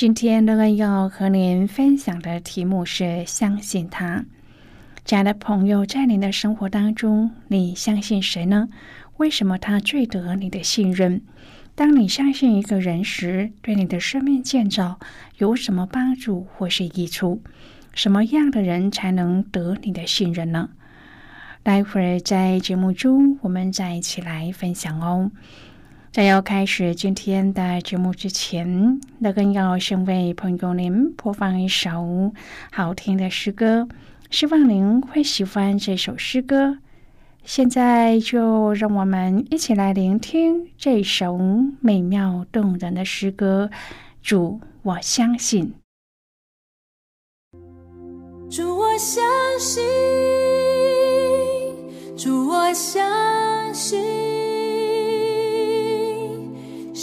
今天，乐恩要和您分享的题目是相信他。亲爱的朋友，在您的生活当中，你相信谁呢？为什么他最得你的信任？当你相信一个人时，对你的生命建造有什么帮助或是益处？什么样的人才能得你的信任呢？待会儿在节目中，我们再一起来分享哦。在要开始今天的节目之前，那更要先为朋友您播放一首好听的诗歌，希望您会喜欢这首诗歌。现在就让我们一起来聆听这首美妙动人的诗歌。主，我相信。主，我相信。主，我相信。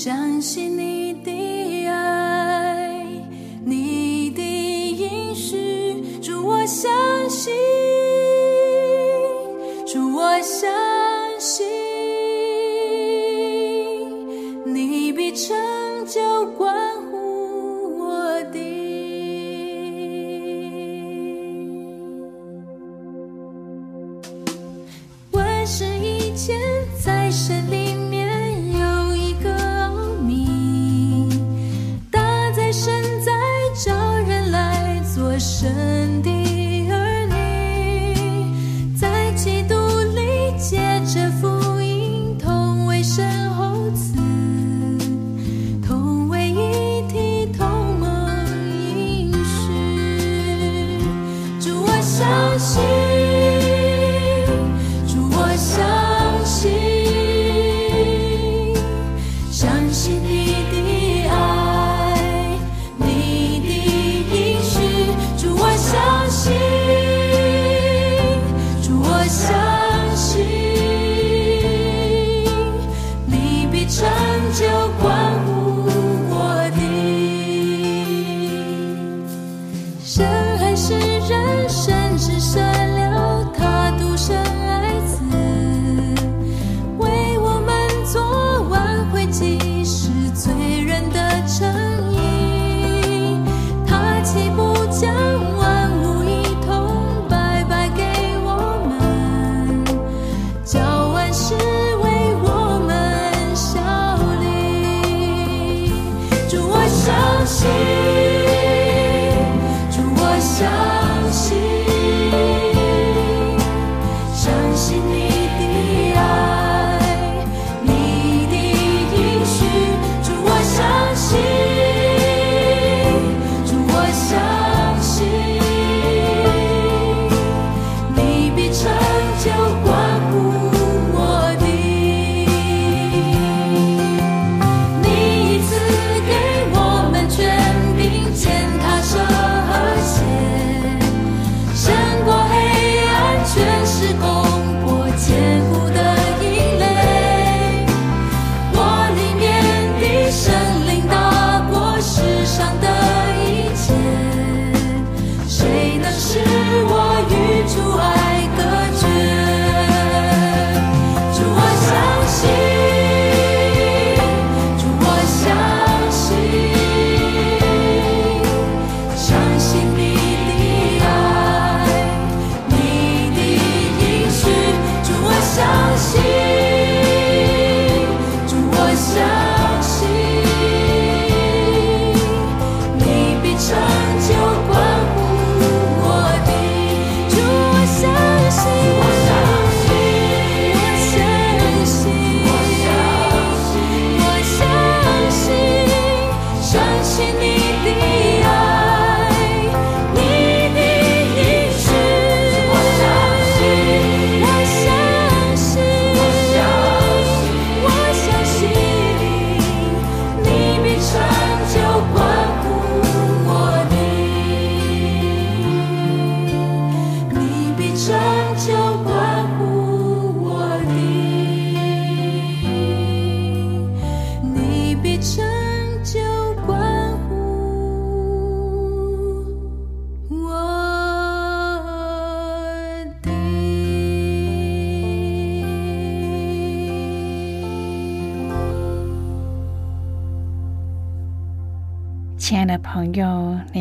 相信你的爱，你的应许。主，我相信。我相信，你必成就光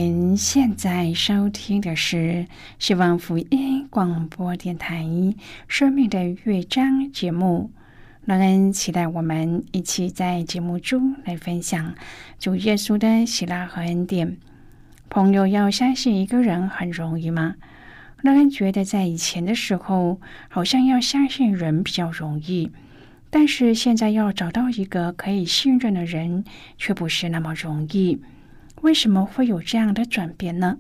您现在收听的是希望福音广播电台《生命的乐章》节目。让人期待我们一起在节目中来分享主耶稣的喜乐和恩典。朋友，要相信一个人很容易吗？让人觉得在以前的时候，好像要相信人比较容易，但是现在要找到一个可以信任的人，却不是那么容易。为什么会有这样的转变呢？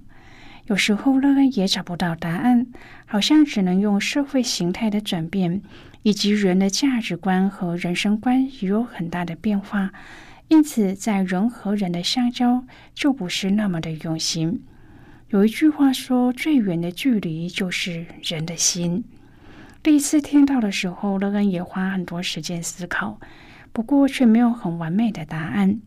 有时候乐恩也找不到答案，好像只能用社会形态的转变，以及人的价值观和人生观也有很大的变化，因此在人和人的相交就不是那么的用心。有一句话说：“最远的距离就是人的心。”第一次听到的时候，乐恩也花很多时间思考，不过却没有很完美的答案。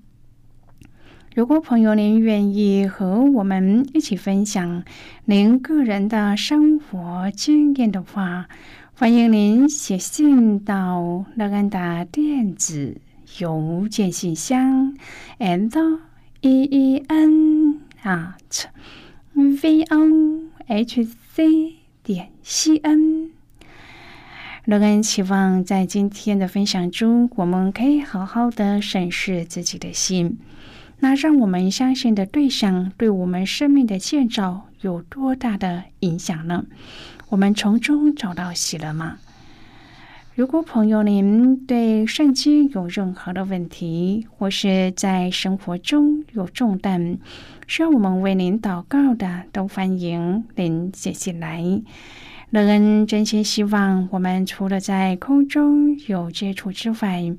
如果朋友您愿意和我们一起分享您个人的生活经验的话，欢迎您写信到乐安达电子邮件信箱，and e e n at v o h c 点 c n。乐安期望在今天的分享中，我们可以好好的审视自己的心。那让我们相信的对象对我们生命的建造有多大的影响呢？我们从中找到喜乐吗？如果朋友您对圣经有任何的问题，或是在生活中有重担，需要我们为您祷告的，都欢迎您写信来。乐恩真心希望，我们除了在空中有接触之外，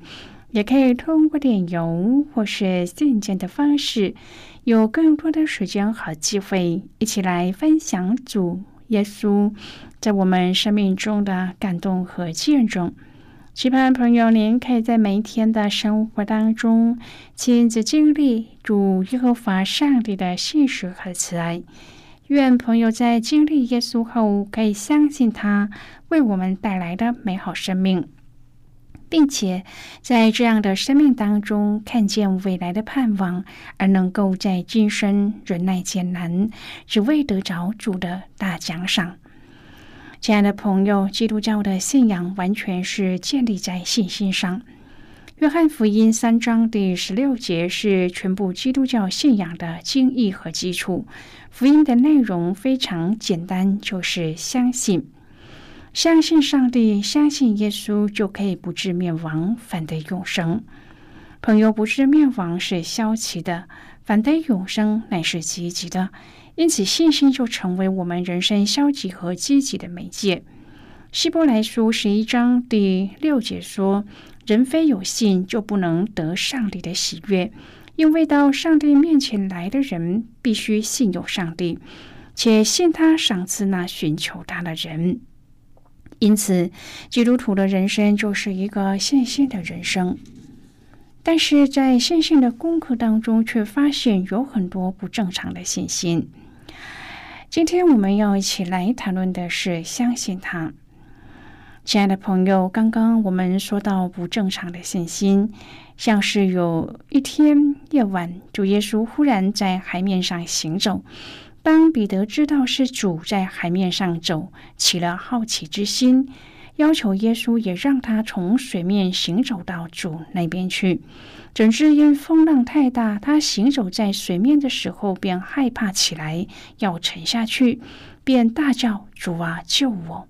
也可以通过电邮或是信件的方式，有更多的时间和机会，一起来分享主耶稣在我们生命中的感动和见证。期盼朋友您可以在每一天的生活当中亲自经历主耶和华上帝的信实和慈爱。愿朋友在经历耶稣后，可以相信他为我们带来的美好生命。并且在这样的生命当中看见未来的盼望，而能够在今生忍耐艰难，只为得着主的大奖赏。亲爱的朋友，基督教的信仰完全是建立在信心上。约翰福音三章第十六节是全部基督教信仰的经义和基础。福音的内容非常简单，就是相信。相信上帝，相信耶稣，就可以不致灭亡，反得永生。朋友，不致灭亡是消极的，反得永生乃是积极的。因此，信心就成为我们人生消极和积极的媒介。希伯来书十一章第六节说：“人非有信，就不能得上帝的喜悦，因为到上帝面前来的人，必须信有上帝，且信他赏赐那寻求他的人。”因此，基督徒的人生就是一个信心的人生。但是在信心的功课当中，却发现有很多不正常的信心。今天我们要一起来谈论的是相信他。亲爱的朋友，刚刚我们说到不正常的信心，像是有一天夜晚，主耶稣忽然在海面上行走。当彼得知道是主在海面上走，起了好奇之心，要求耶稣也让他从水面行走到主那边去。怎知因风浪太大，他行走在水面的时候便害怕起来，要沉下去，便大叫：“主啊，救我！”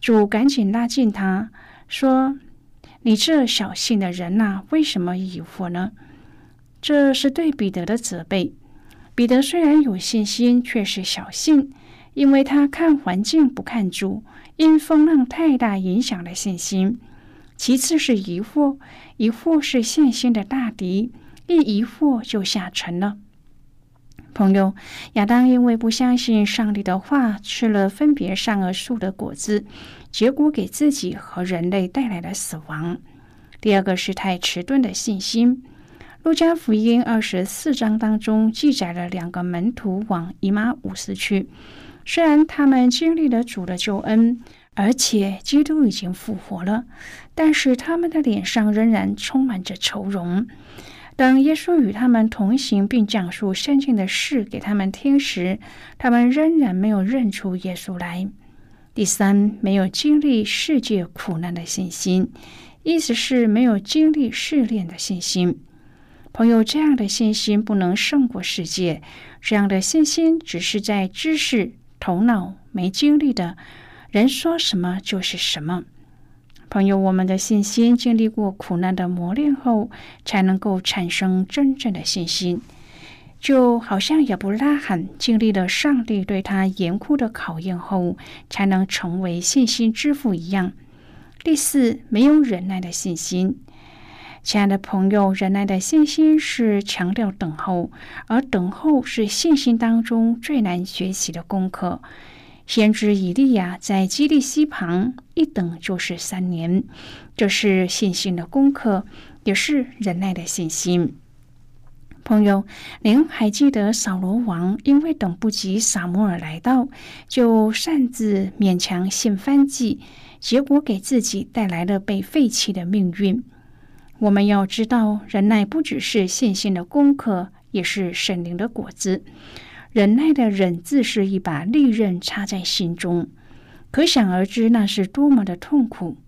主赶紧拉近他，说：“你这小信的人呐，为什么疑惑呢？”这是对彼得的责备。彼得虽然有信心，却是小信，因为他看环境不看主，因风浪太大影响了信心。其次是疑惑，疑惑是信心的大敌，一疑惑就下沉了。朋友，亚当因为不相信上帝的话，吃了分别善恶树的果子，结果给自己和人类带来了死亡。第二个是太迟钝的信心。路加福音二十四章当中记载了两个门徒往以马五斯去，虽然他们经历了主的救恩，而且基督已经复活了，但是他们的脸上仍然充满着愁容。当耶稣与他们同行，并讲述圣经的事给他们听时，他们仍然没有认出耶稣来。第三，没有经历世界苦难的信心，意思是没有经历试炼的信心。朋友，这样的信心不能胜过世界，这样的信心只是在知识、头脑没经历的人说什么就是什么。朋友，我们的信心经历过苦难的磨练后，才能够产生真正的信心。就好像亚伯拉罕经历了上帝对他严酷的考验后，才能成为信心之父一样。第四，没有忍耐的信心。亲爱的朋友，忍耐的信心是强调等候，而等候是信心当中最难学习的功课。先知以利亚在基利溪旁一等就是三年，这是信心的功课，也是忍耐的信心。朋友，您还记得扫罗王因为等不及撒摩尔来到，就擅自勉强献燔祭，结果给自己带来了被废弃的命运。我们要知道，忍耐不只是信心的功课，也是神灵的果子。忍耐的忍字是一把利刃插在心中，可想而知那是多么的痛苦。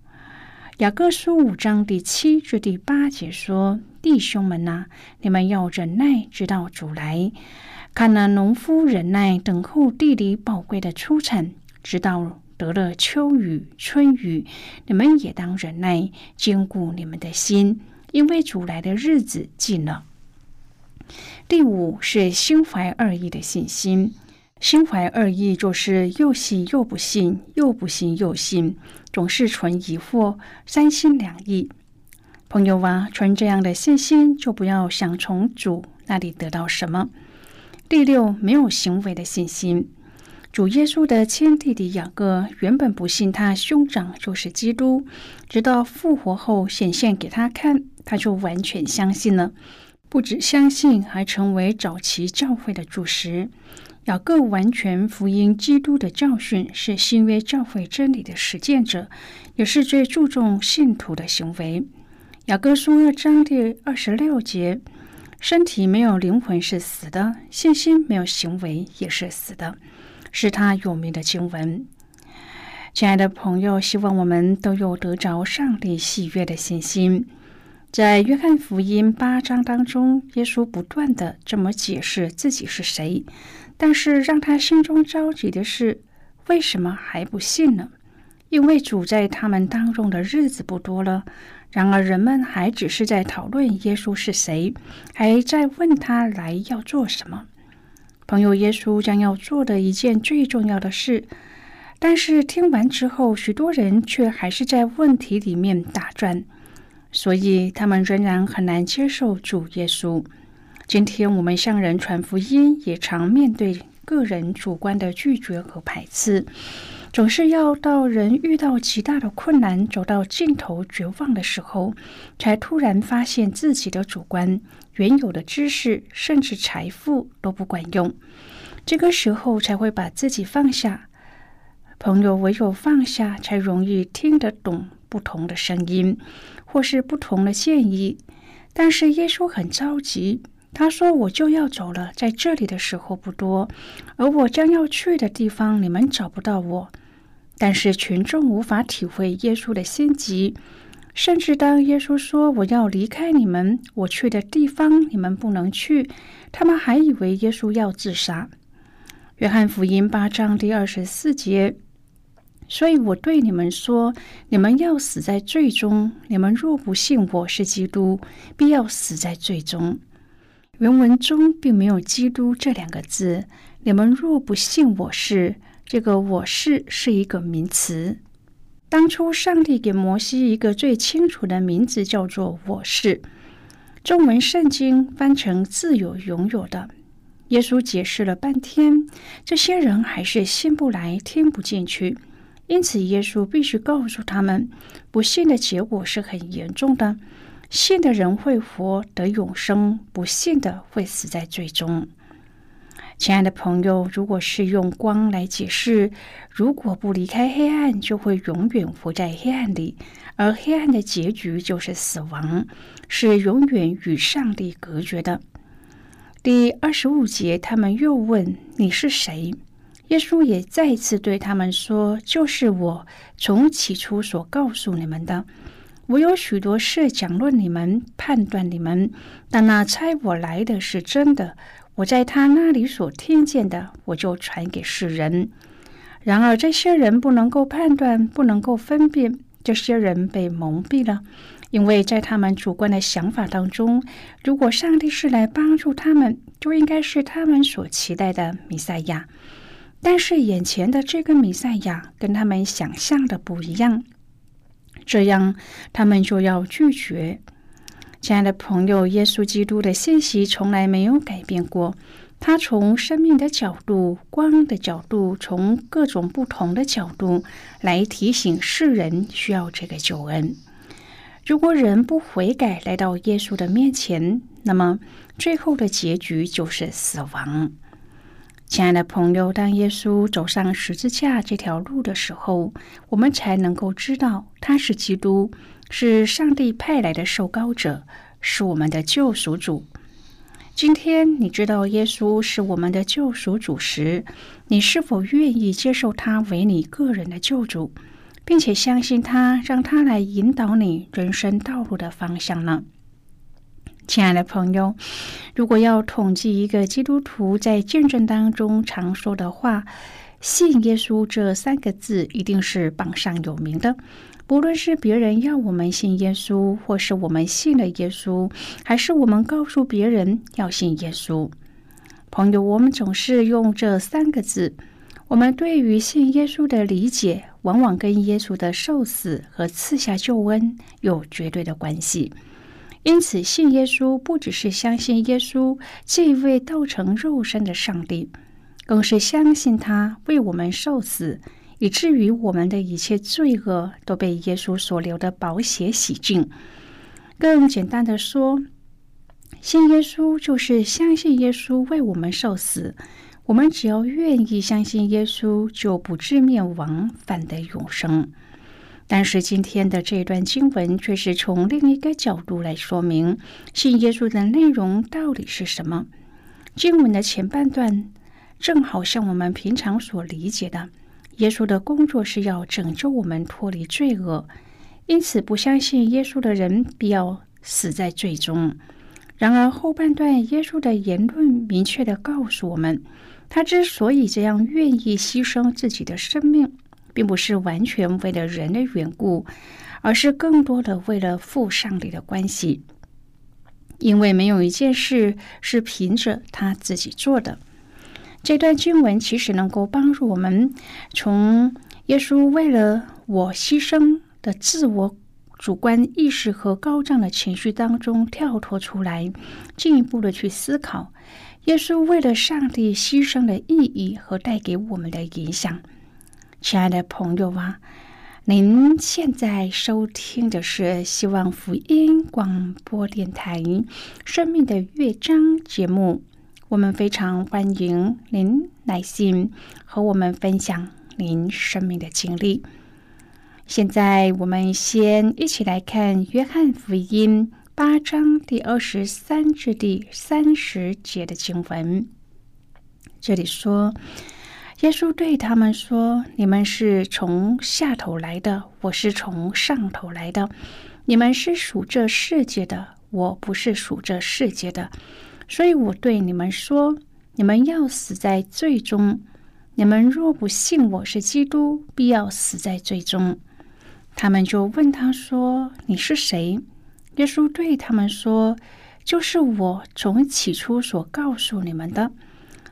雅各书五章第七至第八节说：“弟兄们呐，你们要忍耐，直到主来。看那农夫忍耐等候地里宝贵的出产，直到得了秋雨春雨。你们也当忍耐，坚固你们的心，因为主来的日子近了。”第五是心怀二意的信心，心怀二意就是又信又不信，又不信又信，总是存疑惑，三心两意。朋友啊，存这样的信心，就不要想从主那里得到什么。第六，没有行为的信心。主耶稣的亲弟弟雅各原本不信他兄长就是基督，直到复活后显现给他看，他就完全相信了。不止相信，还成为早期教会的主食。雅各完全福音基督的教训，是新约教会真理的实践者，也是最注重信徒的行为。雅各书二章第二十六节：身体没有灵魂是死的，信心没有行为也是死的，是他有名的经文。亲爱的朋友，希望我们都有得着上帝喜悦的信心。在约翰福音八章当中，耶稣不断的这么解释自己是谁，但是让他心中着急的是，为什么还不信呢？因为主在他们当中的日子不多了。然而人们还只是在讨论耶稣是谁，还在问他来要做什么。朋友，耶稣将要做的一件最重要的事，但是听完之后，许多人却还是在问题里面打转。所以，他们仍然很难接受主耶稣。今天，我们向人传福音，也常面对个人主观的拒绝和排斥，总是要到人遇到极大的困难、走到尽头、绝望的时候，才突然发现自己的主观、原有的知识，甚至财富都不管用。这个时候，才会把自己放下。朋友，唯有放下，才容易听得懂不同的声音。或是不同的建议，但是耶稣很着急。他说：“我就要走了，在这里的时候不多，而我将要去的地方，你们找不到我。”但是群众无法体会耶稣的心急，甚至当耶稣说：“我要离开你们，我去的地方你们不能去。”他们还以为耶稣要自杀。约翰福音八章第二十四节。所以我对你们说：你们要死在罪中。你们若不信我是基督，必要死在罪中。原文中并没有“基督”这两个字。你们若不信我是，这个“我是”是一个名词。当初上帝给摩西一个最清楚的名字，叫做“我是”。中文圣经翻成“自有拥有的”。耶稣解释了半天，这些人还是信不来，听不进去。因此，耶稣必须告诉他们，不信的结果是很严重的。信的人会活得永生，不信的会死在最终。亲爱的朋友，如果是用光来解释，如果不离开黑暗，就会永远活在黑暗里，而黑暗的结局就是死亡，是永远与上帝隔绝的。第二十五节，他们又问：“你是谁？”耶稣也再次对他们说：“就是我从起初所告诉你们的。我有许多事讲论你们，判断你们，但那猜我来的是真的。”我在他那里所听见的，我就传给世人。然而这些人不能够判断，不能够分辨。这些人被蒙蔽了，因为在他们主观的想法当中，如果上帝是来帮助他们，就应该是他们所期待的弥赛亚。但是眼前的这个弥赛亚跟他们想象的不一样，这样他们就要拒绝。亲爱的朋友，耶稣基督的信息从来没有改变过。他从生命的角度、光的角度，从各种不同的角度来提醒世人需要这个救恩。如果人不悔改，来到耶稣的面前，那么最后的结局就是死亡。亲爱的朋友，当耶稣走上十字架这条路的时候，我们才能够知道他是基督。是上帝派来的受膏者，是我们的救赎主。今天你知道耶稣是我们的救赎主时，你是否愿意接受他为你个人的救主，并且相信他，让他来引导你人生道路的方向呢？亲爱的朋友，如果要统计一个基督徒在见证当中常说的话，“信耶稣”这三个字一定是榜上有名的。无论是别人要我们信耶稣，或是我们信了耶稣，还是我们告诉别人要信耶稣，朋友，我们总是用这三个字。我们对于信耶稣的理解，往往跟耶稣的受死和赐下救恩有绝对的关系。因此，信耶稣不只是相信耶稣这一位道成肉身的上帝，更是相信他为我们受死。以至于我们的一切罪恶都被耶稣所留的宝血洗净。更简单的说，信耶稣就是相信耶稣为我们受死。我们只要愿意相信耶稣，就不至灭亡，反得永生。但是今天的这段经文却是从另一个角度来说明信耶稣的内容到底是什么。经文的前半段正好像我们平常所理解的。耶稣的工作是要拯救我们脱离罪恶，因此不相信耶稣的人必要死在罪中。然而后半段，耶稣的言论明确的告诉我们，他之所以这样愿意牺牲自己的生命，并不是完全为了人的缘故，而是更多的为了父上帝的关系。因为没有一件事是凭着他自己做的。这段经文其实能够帮助我们从耶稣为了我牺牲的自我主观意识和高涨的情绪当中跳脱出来，进一步的去思考耶稣为了上帝牺牲的意义和带给我们的影响。亲爱的朋友啊，您现在收听的是希望福音广播电台《生命的乐章》节目。我们非常欢迎您来信和我们分享您生命的经历。现在，我们先一起来看《约翰福音》八章第二十三至第三十节的经文。这里说：“耶稣对他们说：‘你们是从下头来的，我是从上头来的。你们是属这世界的，我不是属这世界的。’”所以我对你们说：你们要死在罪中。你们若不信我是基督，必要死在罪中。他们就问他说：“你是谁？”耶稣对他们说：“就是我从起初所告诉你们的。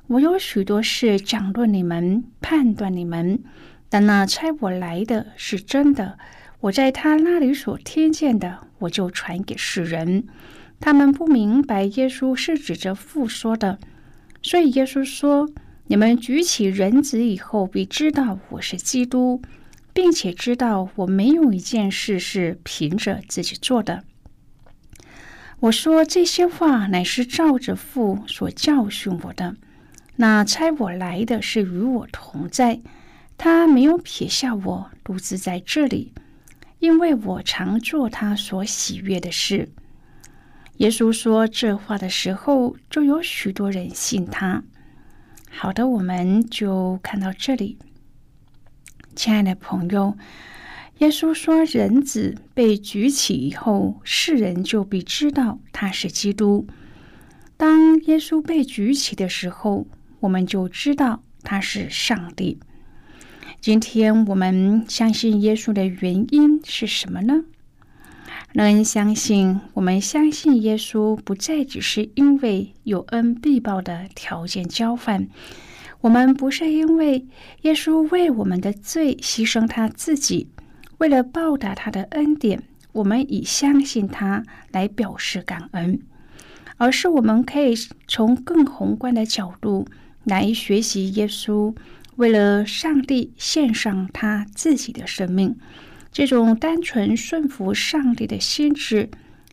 我有许多事讲论你们，判断你们。但那差我来的是真的。我在他那里所听见的，我就传给世人。”他们不明白耶稣是指着父说的，所以耶稣说：“你们举起人子以后，必知道我是基督，并且知道我没有一件事是凭着自己做的。我说这些话，乃是照着父所教训我的。那差我来的是与我同在，他没有撇下我独自在这里，因为我常做他所喜悦的事。”耶稣说这话的时候，就有许多人信他。好的，我们就看到这里，亲爱的朋友。耶稣说：“人子被举起以后，世人就必知道他是基督。当耶稣被举起的时候，我们就知道他是上帝。今天我们相信耶稣的原因是什么呢？让人相信，我们相信耶稣不再只是因为有恩必报的条件交换。我们不是因为耶稣为我们的罪牺牲他自己。”为了报答他的恩典，我们以相信他来表示感恩，而是我们可以从更宏观的角度来学习耶稣为了上帝献上他自己的生命，这种单纯顺服上帝的心智，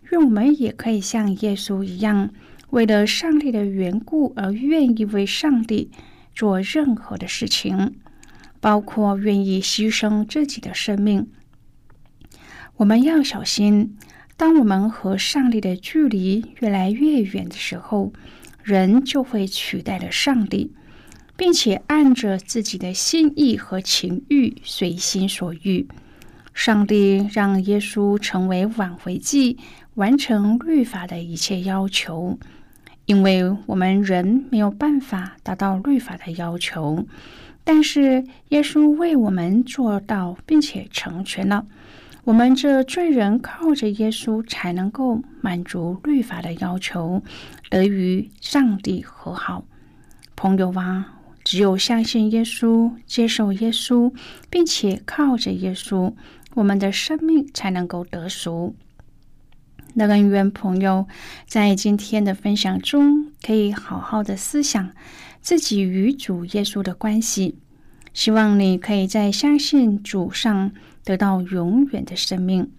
愿我们也可以像耶稣一样，为了上帝的缘故而愿意为上帝做任何的事情，包括愿意牺牲自己的生命。我们要小心，当我们和上帝的距离越来越远的时候，人就会取代了上帝，并且按着自己的心意和情欲随心所欲。上帝让耶稣成为挽回祭，完成律法的一切要求，因为我们人没有办法达到律法的要求，但是耶稣为我们做到，并且成全了。我们这罪人靠着耶稣才能够满足律法的要求，得与上帝和好。朋友啊，只有相信耶稣、接受耶稣，并且靠着耶稣，我们的生命才能够得赎。那个愿朋友在今天的分享中，可以好好的思想自己与主耶稣的关系。希望你可以在相信主上。得到永远的生命，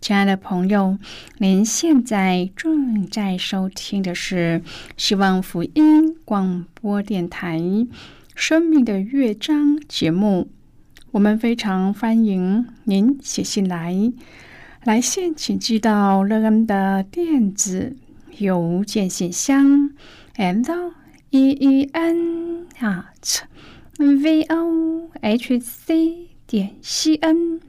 亲爱的朋友，您现在正在收听的是希望福音广播电台《生命的乐章》节目。我们非常欢迎您写信来，来信请寄到乐恩的电子邮件信箱，and e e n at v o h c。点 c n。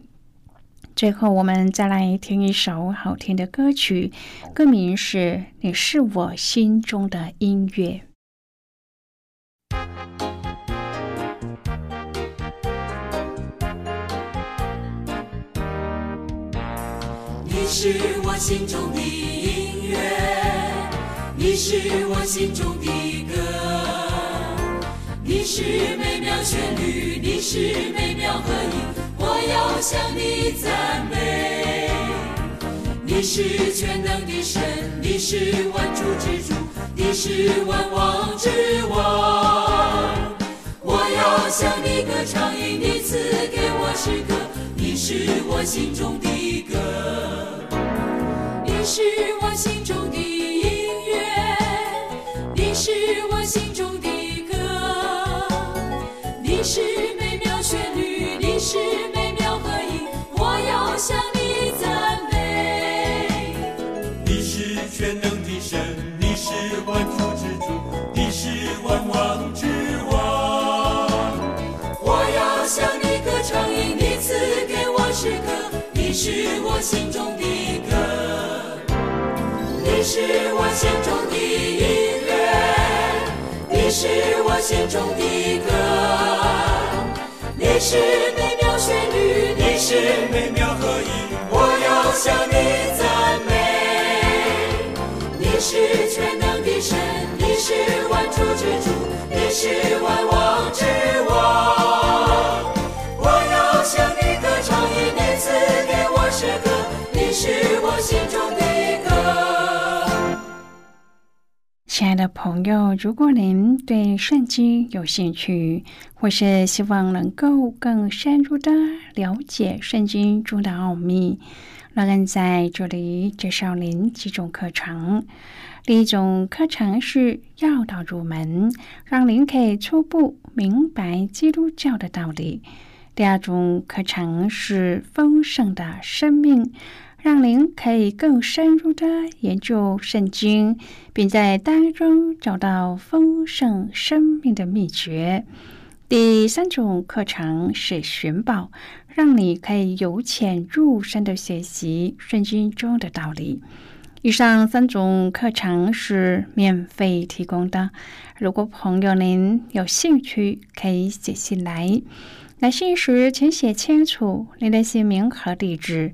最后，我们再来听一首好听的歌曲，歌名是《你是我心中的音乐》。是我心中的音乐，你是我心中的歌。你是美妙旋律，你是美妙和音，我要向你赞美。你是全能的神，你是万主之主，你是万王之王。我要向你歌唱，因你赐给我诗歌，你是我心中的歌，你是我心中的音乐，你是我心中的歌。你是美妙旋律，你是美妙和音，我要向你赞美。你是全能的神，你是万主之主，你是万王之王。我要向你歌唱，因你赐给我诗歌，你是我心中的，你是我心中的音乐，你是我心中的歌。你是美妙旋律，你是美妙和音，我要向你赞美。你是全能的神，你是万主之主，你是万王之王。我要向你歌唱，因你赐给我诗歌，你是我心中的歌。亲爱的朋友，如果您对圣经有兴趣，或是希望能够更深入的了解圣经中的奥秘，那恩在这里介绍您几种课程。第一种课程是要道入门，让您可以初步明白基督教的道理；第二种课程是丰盛的生命，让您可以更深入的研究圣经，并在当中找到丰盛生命的秘诀。第三种课程是寻宝，让你可以由浅入深的学习圣经中的道理。以上三种课程是免费提供的。如果朋友您有兴趣，可以写信来。来信时请写清楚您的姓名和地址，